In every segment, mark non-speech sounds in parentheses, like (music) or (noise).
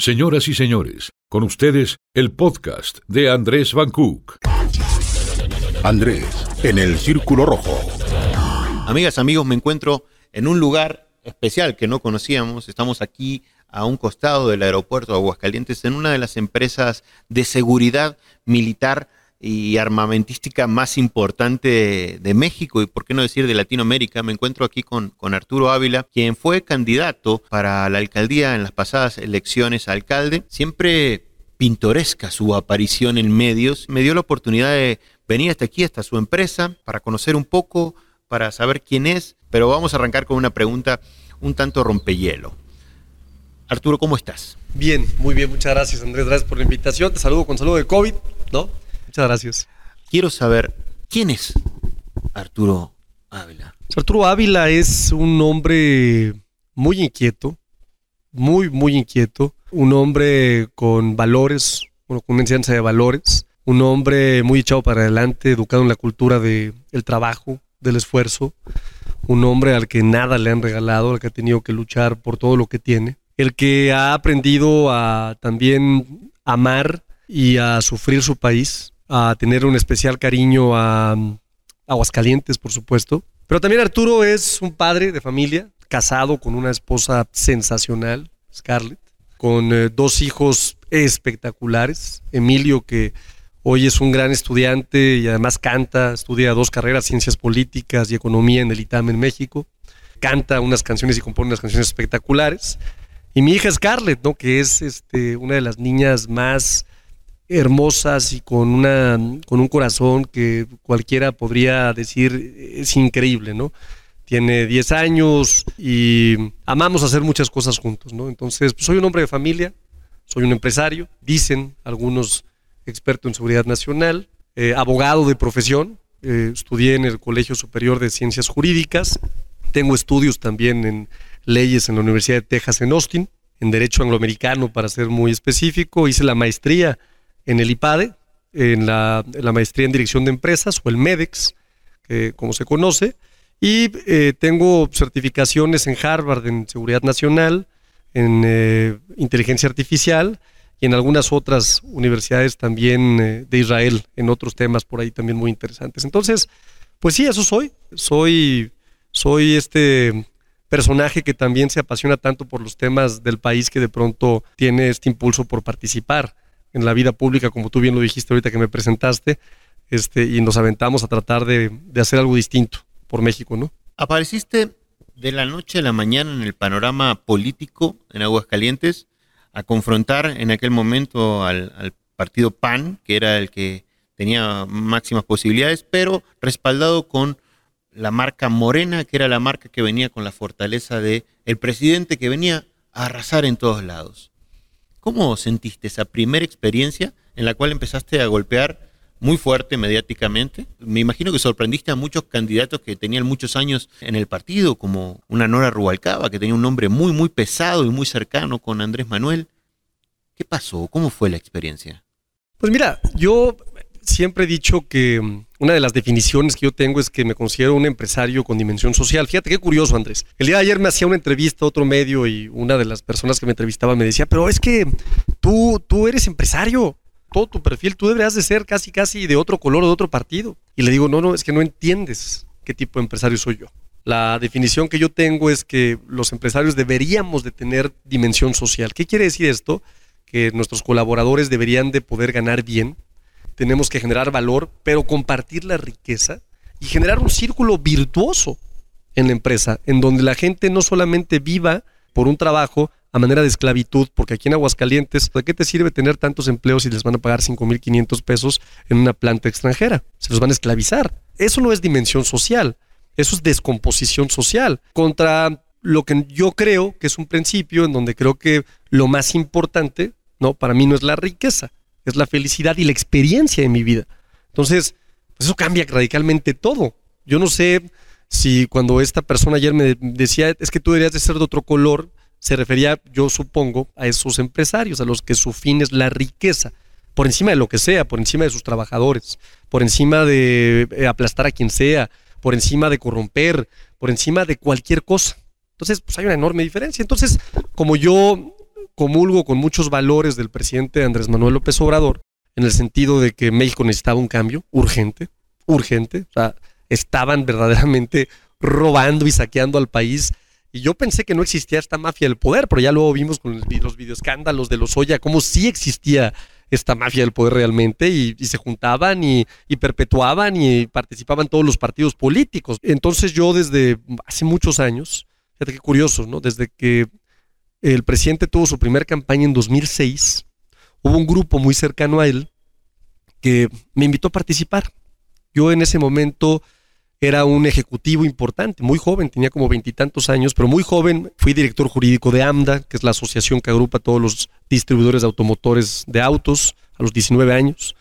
Señoras y señores, con ustedes el podcast de Andrés Van Cook. Andrés, en el Círculo Rojo. Amigas, amigos, me encuentro en un lugar especial que no conocíamos. Estamos aquí a un costado del aeropuerto de Aguascalientes en una de las empresas de seguridad militar y armamentística más importante de, México y por qué no decir de Latinoamérica. Me encuentro aquí con, con Arturo Ávila, quien fue candidato para la alcaldía en las pasadas elecciones a alcalde. Siempre pintoresca su aparición en medios. Me dio la oportunidad de venir hasta aquí, hasta su empresa, para conocer un poco, para saber quién es, pero vamos a arrancar con una pregunta un tanto rompehielo. Arturo, ¿cómo estás? Bien, muy bien, muchas gracias Andrés, gracias por la invitación. Te saludo con saludo de COVID, ¿no? Muchas gracias. Quiero saber, ¿quién es Arturo Ávila? Arturo Ávila es un hombre muy inquieto, muy, muy inquieto, un hombre con valores, bueno, con una enseñanza de valores, un hombre muy echado para adelante, educado en la cultura del trabajo, del esfuerzo, un hombre al que nada le han regalado, al que ha tenido que luchar por todo lo que tiene, el que ha aprendido a también amar y a sufrir su país, a tener un especial cariño a, Aguascalientes, por supuesto. Pero también Arturo es un padre de familia, casado con una esposa sensacional, Scarlett, con eh, dos hijos espectaculares. Emilio, que hoy es un gran estudiante y además canta, estudia dos carreras, ciencias políticas y economía en el ITAM en México. Canta unas canciones y compone unas canciones espectaculares. Y mi hija Scarlett, ¿no? que es este, una de las niñas más hermosas y con, una, con un corazón que cualquiera podría decir es increíble, ¿no? Tiene 10 años y amamos hacer muchas cosas juntos, ¿no? Entonces, pues, soy un hombre de familia, soy un empresario, dicen algunos expertos en seguridad nacional, eh, abogado de profesión, eh, estudié en el Colegio Superior de Ciencias Jurídicas, tengo estudios también en leyes en la Universidad de Texas en Austin, en Derecho Angloamericano para ser muy específico, hice la maestría en el IPADE, en la, maestría en dirección de empresas o el MEDEX, que, como se conoce, y eh, tengo certificaciones en Harvard en seguridad nacional, en eh, inteligencia artificial y en algunas otras universidades también eh, de Israel, en otros temas por ahí también muy interesantes. Entonces, pues sí, eso soy. Soy, soy este personaje que también se apasiona tanto por los temas del país que de pronto tiene este impulso por participar en la vida pública, como tú bien lo dijiste ahorita que me presentaste, este, y nos aventamos a tratar de, hacer algo distinto por México, ¿no? Apareciste de la noche a la mañana en el panorama político en Aguascalientes a confrontar en aquel momento al, al, partido PAN, que era el que tenía máximas posibilidades, pero respaldado con la marca Morena, que era la marca que venía con la fortaleza de el presidente que venía a arrasar en todos lados. ¿Cómo sentiste esa primera experiencia en la cual empezaste a golpear muy fuerte mediáticamente? Me imagino que sorprendiste a muchos candidatos que tenían muchos años en el partido, como una Nora Rubalcaba, que tenía un nombre muy, muy pesado y muy cercano con Andrés Manuel. ¿Qué pasó? ¿Cómo fue la experiencia? Pues mira, yo siempre he dicho que mm, una de las definiciones que yo tengo es que me considero un empresario con dimensión social. Fíjate qué curioso, Andrés. El día de ayer me hacía una entrevista a otro medio y una de las personas que me entrevistaba me decía, pero es que tú, tú eres empresario. Todo tu perfil, tú deberías de ser casi, casi de otro color o de otro partido. Y le digo, no, no, es que no entiendes qué tipo de empresario soy yo. La definición que yo tengo es que los empresarios deberíamos de tener dimensión social. ¿Qué quiere decir esto? Que nuestros colaboradores deberían de poder ganar bien, tenemos que generar valor, pero compartir la riqueza y generar un círculo virtuoso en la empresa, en donde la gente no solamente viva por un trabajo a manera de esclavitud, porque aquí en Aguascalientes, ¿de qué te sirve tener tantos empleos si les van a pagar 5.500 pesos en una planta extranjera? Se los van a esclavizar. Eso no es dimensión social, eso es descomposición social. Contra lo que yo creo que es un principio en donde creo que lo más importante, ¿no? Para mí no es la riqueza, es la felicidad y la experiencia de mi vida. Entonces, pues eso cambia radicalmente todo. Yo no sé si cuando esta persona ayer me decía, es que tú deberías de ser de otro color, se refería, yo supongo, a esos empresarios, a los que su fin es la riqueza, por encima de lo que sea, por encima de sus trabajadores, por encima de eh, aplastar a quien sea, por encima de corromper, por encima de cualquier cosa. Entonces, pues hay una enorme diferencia. Entonces, como yo comulgo con muchos valores del presidente Andrés Manuel López Obrador, en el sentido de que México necesitaba un cambio urgente, urgente. O sea, estaban verdaderamente robando y saqueando al país. Y yo pensé que no existía esta mafia del poder, pero ya luego vimos con los videoescándalos de los Oya cómo sí existía esta mafia del poder realmente y, se juntaban y, y, perpetuaban y participaban todos los partidos políticos. Entonces yo desde hace muchos años, fíjate qué curioso, ¿no? Desde que el presidente tuvo su primera campaña en 2006, hubo un grupo muy cercano a él que me invitó a participar. Yo en ese momento era un ejecutivo importante, muy joven, tenía como veintitantos años, pero muy joven. Fui director jurídico de AMDA, que es la asociación que agrupa a todos los distribuidores de automotores de autos, a los 19 años.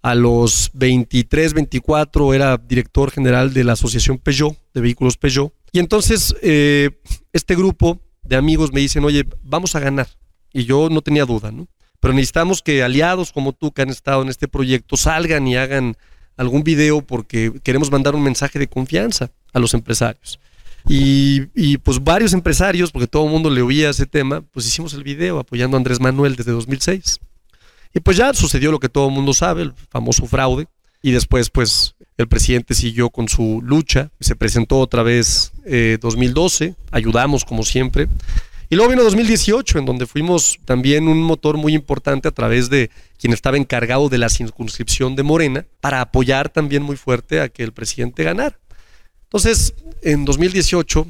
A los 23, 24 era director general de la asociación Peugeot, de vehículos Peugeot. Y entonces eh, este grupo de amigos me dicen, oye, vamos a ganar. Y yo no tenía duda, ¿no? Pero necesitamos que aliados como tú que han estado en este proyecto salgan y hagan algún video porque queremos mandar un mensaje de confianza a los empresarios. Y, pues varios empresarios, porque todo el mundo le oía ese tema, pues hicimos el video apoyando a Andrés Manuel desde 2006. Y pues ya sucedió lo que todo el mundo sabe, el famoso fraude. Y después pues el presidente siguió con su lucha, se presentó otra vez eh, 2012, ayudamos como siempre. Y luego vino 2018, en donde fuimos también un motor muy importante a través de quien estaba encargado de la circunscripción de Morena, para apoyar también muy fuerte a que el presidente ganara. Entonces, en 2018,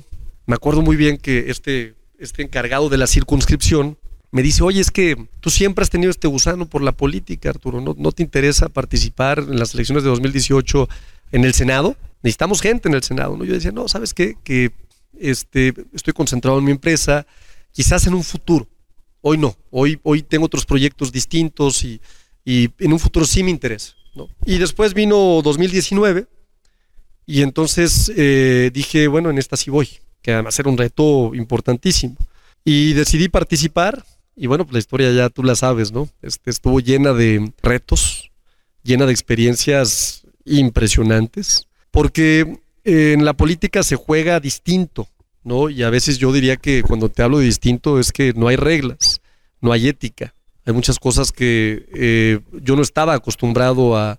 me acuerdo muy bien que este, este encargado de la circunscripción me dice, oye, es que tú siempre has tenido este gusano por la política, Arturo, ¿no, no te interesa participar en las elecciones de 2018 en el Senado? Necesitamos gente en el Senado, ¿no? Yo decía, no, ¿sabes qué? Que este, estoy concentrado en mi empresa, quizás en un futuro. Hoy no, hoy, hoy tengo otros proyectos distintos y, en un futuro sí me interesa. Y después vino 2019 y entonces eh, dije, bueno, en esta sí voy, que además era un reto importantísimo. Y decidí participar y bueno, pues la historia ya tú la sabes, ¿no? Este, estuvo llena de retos, llena de experiencias impresionantes, porque en la política se juega distinto. ¿no? Y a veces yo diría que cuando te hablo de distinto es que no hay reglas, no hay ética. Hay muchas cosas que eh, yo no estaba acostumbrado a,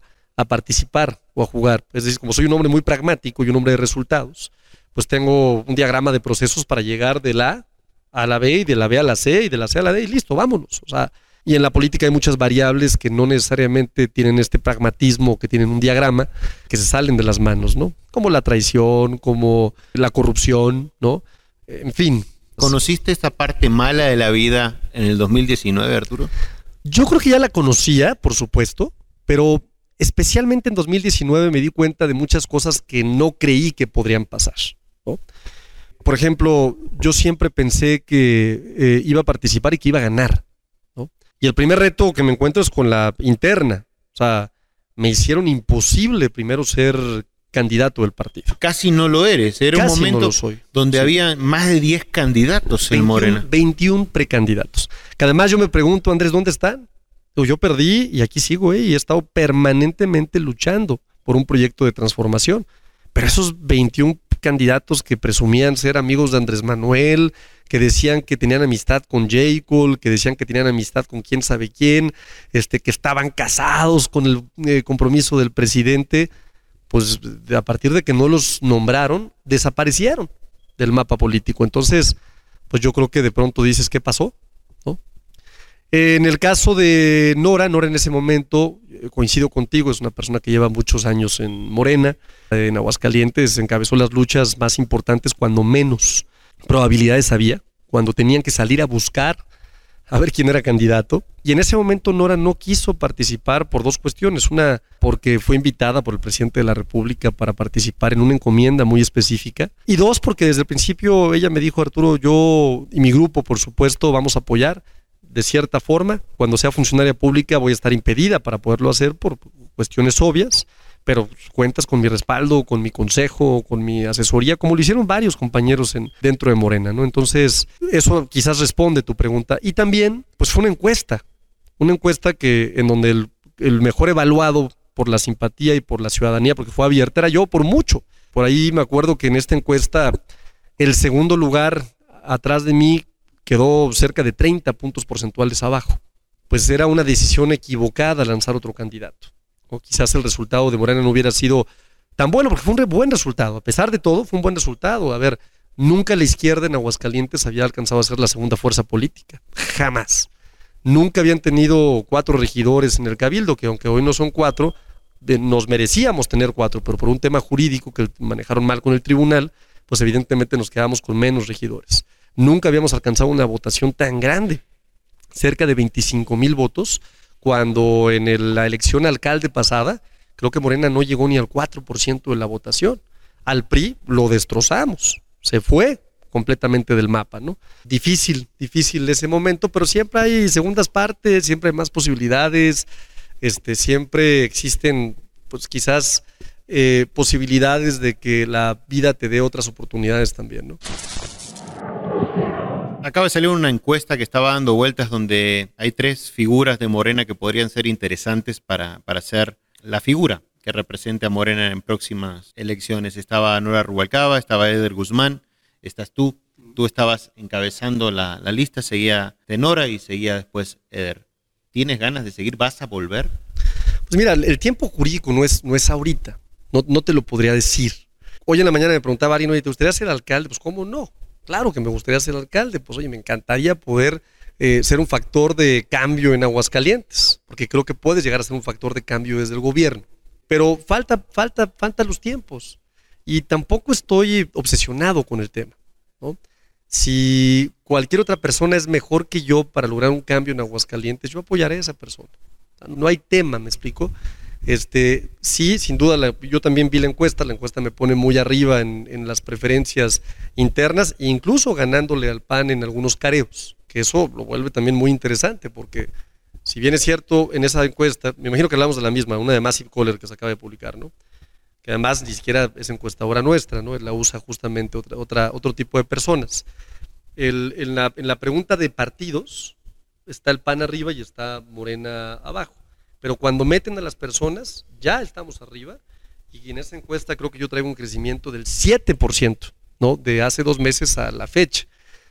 participar o a jugar. Es decir, como soy un hombre muy pragmático y un hombre de resultados, pues tengo un diagrama de procesos para llegar de la A a la B y de la B a la C y de la C a la D y listo, vámonos. O sea, y en la política hay muchas variables que no necesariamente tienen este pragmatismo, que tienen un diagrama, que se salen de las manos, ¿no? Como la traición, como la corrupción, ¿no? En fin. ¿Conociste esta parte mala de la vida en el 2019, Arturo? Yo creo que ya la conocía, por supuesto, pero especialmente en 2019 me di cuenta de muchas cosas que no creí que podrían pasar, ¿no? Por ejemplo, yo siempre pensé que eh, iba a participar y que iba a ganar. Y el primer reto que me encuentro es con la interna. O sea, me hicieron imposible primero ser candidato del partido. Casi no lo eres. Era un momento donde había más de 10 candidatos en Morena. 21 precandidatos. Que además yo me pregunto, Andrés, ¿dónde están? Yo perdí y aquí sigo, ¿eh? y he estado permanentemente luchando por un proyecto de transformación. Pero esos 21 candidatos que presumían ser amigos de Andrés Manuel, que decían que tenían amistad con J. Cole, que decían que tenían amistad con quién sabe quién, este, que estaban casados con el eh, compromiso del presidente, pues a partir de que no los nombraron, desaparecieron del mapa político. Entonces, pues yo creo que de pronto dices, ¿qué pasó? En el caso de Nora, Nora en ese momento, coincido contigo, es una persona que lleva muchos años en Morena, en Aguascalientes, encabezó las luchas más importantes cuando menos probabilidades había, cuando tenían que salir a buscar a ver quién era candidato. Y en ese momento Nora no quiso participar por dos cuestiones. Una, porque fue invitada por el presidente de la República para participar en una encomienda muy específica. Y dos, porque desde el principio ella me dijo, Arturo, yo y mi grupo, por supuesto, vamos a apoyar de cierta forma. Cuando sea funcionaria pública voy a estar impedida para poderlo hacer por cuestiones obvias pero cuentas con mi respaldo, con mi consejo, con mi asesoría, como lo hicieron varios compañeros en, dentro de Morena, ¿no? Entonces, eso quizás responde tu pregunta. Y también, pues fue una encuesta, una encuesta que en donde el, el mejor evaluado por la simpatía y por la ciudadanía, porque fue abierta, era yo por mucho. Por ahí me acuerdo que en esta encuesta, el segundo lugar atrás de mí quedó cerca de 30 puntos porcentuales abajo. Pues era una decisión equivocada lanzar otro candidato. O quizás el resultado de Morena no hubiera sido tan bueno, porque fue un buen resultado. A pesar de todo, fue un buen resultado. A ver, nunca la izquierda en Aguascalientes había alcanzado a ser la segunda fuerza política. Jamás. Nunca habían tenido cuatro regidores en el cabildo, que aunque hoy no son cuatro, nos merecíamos tener cuatro, pero por un tema jurídico que manejaron mal con el tribunal, pues evidentemente nos quedamos con menos regidores. Nunca habíamos alcanzado una votación tan grande, cerca de 25 mil votos, cuando en la elección alcalde pasada, creo que Morena no llegó ni al 4% de la votación. Al PRI lo destrozamos, se fue completamente del mapa, ¿no? Difícil, difícil ese momento, pero siempre hay segundas partes, siempre hay más posibilidades, este, siempre existen, pues quizás eh, posibilidades de que la vida te dé otras oportunidades también, ¿no? Acaba de salir una encuesta que estaba dando vueltas donde hay tres figuras de Morena que podrían ser interesantes para, para ser la figura que represente a Morena en próximas elecciones. Estaba Nora Rubalcaba, estaba Eder Guzmán, estás tú, tú estabas encabezando la, lista, seguía Tenora y seguía después Eder. ¿Tienes ganas de seguir? ¿Vas a volver? Pues mira, el tiempo jurídico no es, no es ahorita, no, no te lo podría decir. Hoy en la mañana me preguntaba Arino, ¿te gustaría ser alcalde? Pues cómo no, Claro que me gustaría ser alcalde, pues oye, me encantaría poder eh, ser un factor de cambio en Aguascalientes, porque creo que puedes llegar a ser un factor de cambio desde el gobierno. Pero falta, falta, falta los tiempos. Y tampoco estoy obsesionado con el tema. Si cualquier otra persona es mejor que yo para lograr un cambio en Aguascalientes, yo apoyaré a esa persona. No hay tema, me explico. Este, sí, sin duda, yo también vi la encuesta, la encuesta me pone muy arriba en, las preferencias internas, incluso ganándole al PAN en algunos careos, que eso lo vuelve también muy interesante, porque si bien es cierto, en esa encuesta, me imagino que hablamos de la misma, una de Massive Caller que se acaba de publicar, ¿no? que además ni siquiera es encuestadora nuestra, ¿no? la usa justamente otra, otra, otro tipo de personas. en, la, en la pregunta de partidos, está el PAN arriba y está Morena abajo. Pero cuando meten a las personas, ya estamos arriba. Y en esa encuesta creo que yo traigo un crecimiento del 7%, ¿no? De hace dos meses a la fecha.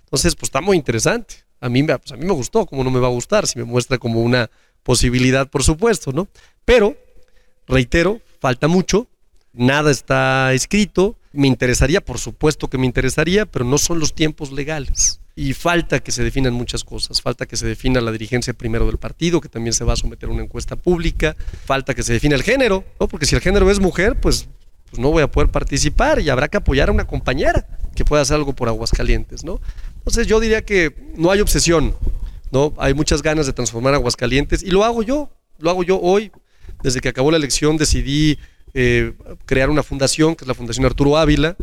Entonces, pues está muy interesante. A mí, pues, a mí me gustó, como no me va a gustar, si me muestra como una posibilidad, por supuesto, ¿no? Pero, reitero, falta mucho, nada está escrito. Me interesaría, por supuesto que me interesaría, pero no son los tiempos legales y falta que se definan muchas cosas. Falta que se defina la dirigencia primero del partido, que también se va a someter a una encuesta pública. Falta que se defina el género, ¿no? porque si el género es mujer, pues, pues no voy a poder participar y habrá que apoyar a una compañera que pueda hacer algo por Aguascalientes. ¿no? Entonces yo diría que no hay obsesión, ¿no? hay muchas ganas de transformar Aguascalientes y lo hago yo, lo hago yo hoy. Desde que acabó la elección decidí eh, crear una fundación, que es la Fundación Arturo Ávila,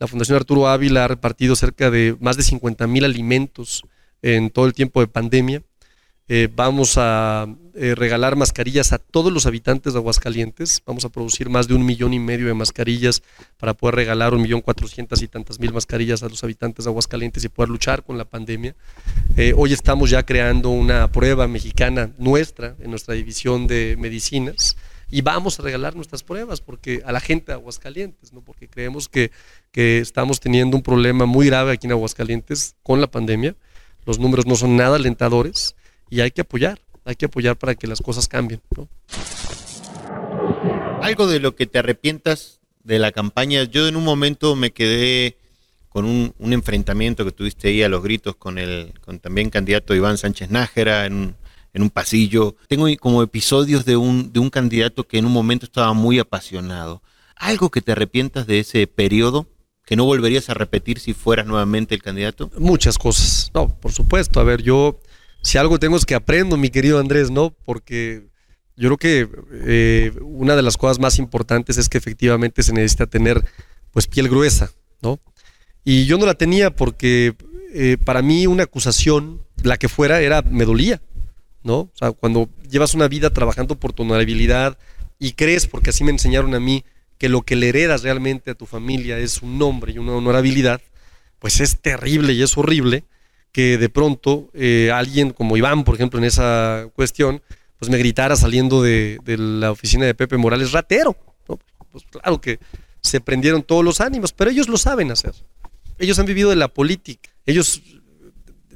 la Fundación Arturo Ávila ha repartido cerca de más de 50 mil alimentos en todo el tiempo de pandemia. Eh, vamos a eh, regalar mascarillas a todos los habitantes de Aguascalientes. Vamos a producir más de un millón y medio de mascarillas para poder regalar un millón cuatrocientas y tantas mil mascarillas a los habitantes de Aguascalientes y poder luchar con la pandemia. Hoy estamos ya creando una prueba mexicana nuestra en nuestra división de medicinas y vamos a regalar nuestras pruebas porque a la gente de Aguascalientes, ¿no? porque creemos que, que estamos teniendo un problema muy grave aquí en Aguascalientes con la pandemia. Los números no son nada alentadores y hay que apoyar, hay que apoyar para que las cosas cambien. Algo de lo que te arrepientas de la campaña, yo en un momento me quedé con un, enfrentamiento que tuviste ahí a los gritos con el con también candidato Iván Sánchez Nájera en en un pasillo. Tengo como episodios de un, de un candidato que en un momento estaba muy apasionado. ¿Algo que te arrepientas de ese periodo? ¿Que no volverías a repetir si fueras nuevamente el candidato? Muchas cosas. No, por supuesto. A ver, yo, si algo tengo es que aprendo, mi querido Andrés, ¿no? Porque yo creo que eh, una de las cosas más importantes es que efectivamente se necesita tener, pues, piel gruesa, ¿no? Y yo no la tenía porque eh, para mí una acusación, la que fuera, era, me dolía. ¿No? O sea, cuando llevas una vida trabajando por tu honorabilidad y crees, porque así me enseñaron a mí, que lo que le heredas realmente a tu familia es un nombre y una honorabilidad, pues es terrible y es horrible que de pronto eh, alguien como Iván, por ejemplo, en esa cuestión, pues me gritara saliendo de, la oficina de Pepe Morales, ratero. Pues claro que se prendieron todos los ánimos, pero ellos lo saben hacer. Ellos han vivido de la política. Ellos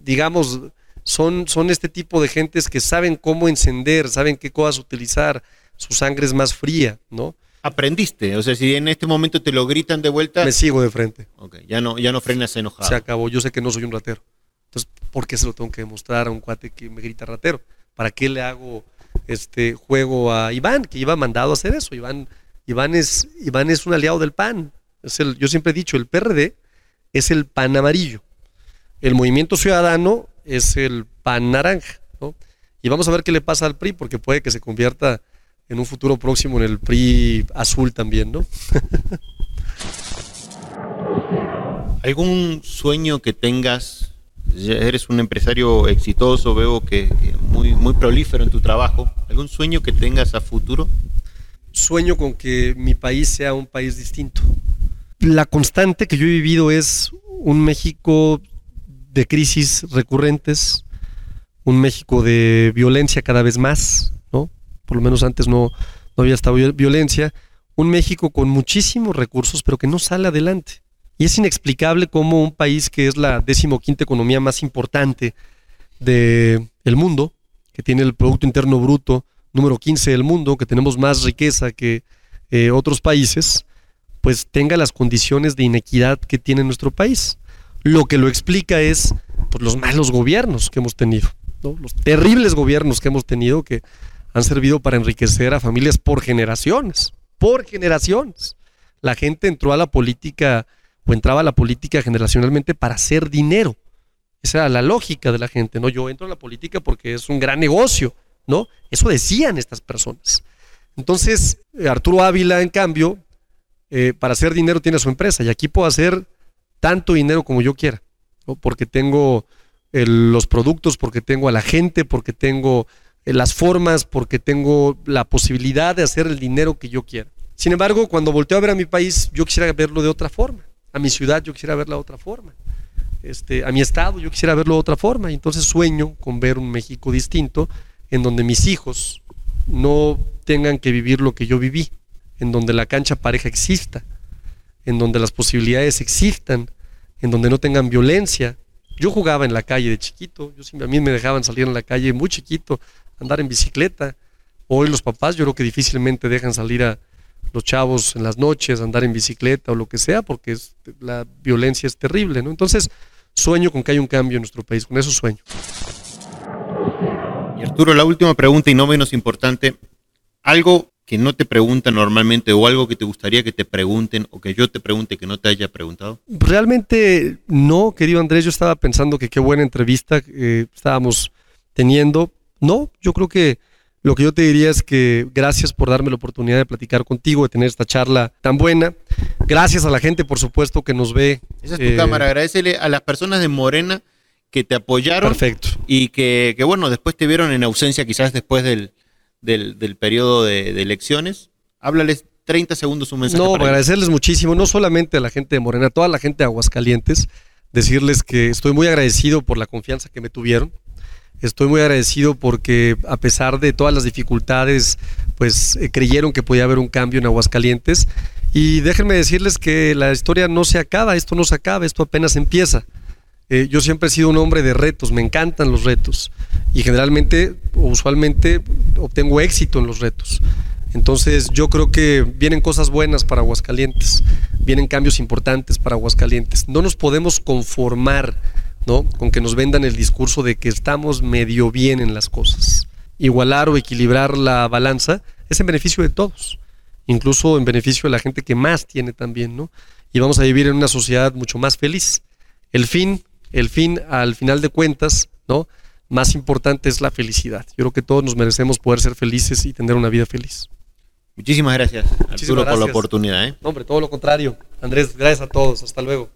digamos, son, son este tipo de gentes que saben cómo encender, saben qué cosas utilizar, su sangre es más fría, ¿no? Aprendiste, o sea, si en este momento te lo gritan de vuelta... Me sigo de frente. Ok, ya no, ya no frenas enojado. Se acabó, yo sé que no soy un ratero. Entonces, ¿por qué se lo tengo que demostrar a un cuate que me grita ratero? ¿Para qué le hago este juego a Iván, que iba mandado a hacer eso? Iván, Iván, es, Iván es un aliado del PAN. Es el, yo siempre he dicho, el PRD es el PAN amarillo. El Movimiento Ciudadano es el PAN naranja. ¿no? Y vamos a ver qué le pasa al PRI, porque puede que se convierta en un futuro próximo en el PRI azul también, ¿no? (laughs) ¿Algún sueño que tengas? Eres un empresario exitoso, veo que, muy, muy prolífero en tu trabajo. ¿Algún sueño que tengas a futuro? Sueño con que mi país sea un país distinto. La constante que yo he vivido es un México de crisis recurrentes, un México de violencia cada vez más, ¿no? Por lo menos antes no, no había estado violencia. Un México con muchísimos recursos, pero que no sale adelante. Y es inexplicable cómo un país que es la decimoquinta economía más importante del el mundo, que tiene el Producto Interno Bruto número 15 del mundo, que tenemos más riqueza que eh, otros países, pues tenga las condiciones de inequidad que tiene nuestro país. Lo que lo explica es pues, los malos gobiernos que hemos tenido, los terribles gobiernos que hemos tenido que han servido para enriquecer a familias por generaciones, por generaciones. La gente entró a la política o entraba a la política generacionalmente para hacer dinero. Esa era la lógica de la gente, ¿no? Yo entro a la política porque es un gran negocio, ¿no? Eso decían estas personas. Entonces, Arturo Ávila, en cambio, eh, para hacer dinero tiene su empresa y aquí puedo hacer tanto dinero como yo quiera, porque tengo los productos, porque tengo a la gente, porque tengo eh, las formas, porque tengo la posibilidad de hacer el dinero que yo quiera. Sin embargo, cuando volteo a ver a mi país, yo quisiera verlo de otra forma. A mi ciudad yo quisiera verla de otra forma. Este, a mi estado yo quisiera verlo de otra forma. Y entonces sueño con ver un México distinto en donde mis hijos no tengan que vivir lo que yo viví, en donde la cancha pareja exista, en donde las posibilidades existan, en donde no tengan violencia. Yo jugaba en la calle de chiquito, yo, a mí me dejaban salir en la calle muy chiquito, andar en bicicleta. Hoy los papás yo creo que difícilmente dejan salir a los chavos en las noches, andar en bicicleta o lo que sea, porque la violencia es terrible, ¿no? Entonces, sueño con que haya un cambio en nuestro país, con eso sueño. Y Arturo, la última pregunta y no menos importante, algo que no te preguntan normalmente o algo que te gustaría que te pregunten o que yo te pregunte que no te haya preguntado? Realmente no, querido Andrés, yo estaba pensando que qué buena entrevista eh, estábamos teniendo. No, yo creo que lo que yo te diría es que gracias por darme la oportunidad de platicar contigo, de tener esta charla tan buena. Gracias a la gente, por supuesto, que nos ve. Esa es tu cámara. Eh, Agradecele a las personas de Morena que te apoyaron. Perfecto. Y que, que, bueno, después te vieron en ausencia, quizás después del, del, periodo de, elecciones. Háblales 30 segundos un mensaje. No, agradecerles muchísimo, no solamente a la gente de Morena, a toda la gente de Aguascalientes, decirles que estoy muy agradecido por la confianza que me tuvieron. Estoy muy agradecido porque a pesar de todas las dificultades, pues eh, creyeron que podía haber un cambio en Aguascalientes. Y déjenme decirles que la historia no se acaba, esto no se acaba, esto apenas empieza. Eh, yo siempre he sido un hombre de retos, me encantan los retos y generalmente o usualmente obtengo éxito en los retos. Entonces yo creo que vienen cosas buenas para Aguascalientes, vienen cambios importantes para Aguascalientes. No nos podemos conformar ¿no? con que nos vendan el discurso de que estamos medio bien en las cosas. Igualar o equilibrar la balanza es en beneficio de todos, incluso en beneficio de la gente que más tiene también, ¿no? Y vamos a vivir en una sociedad mucho más feliz. El fin el fin, al final de cuentas, ¿no? Más importante es la felicidad. Yo creo que todos nos merecemos poder ser felices y tener una vida feliz. Muchísimas gracias, Arturo, por la oportunidad. ¿eh? hombre, todo lo contrario. Andrés, gracias a todos. Hasta luego.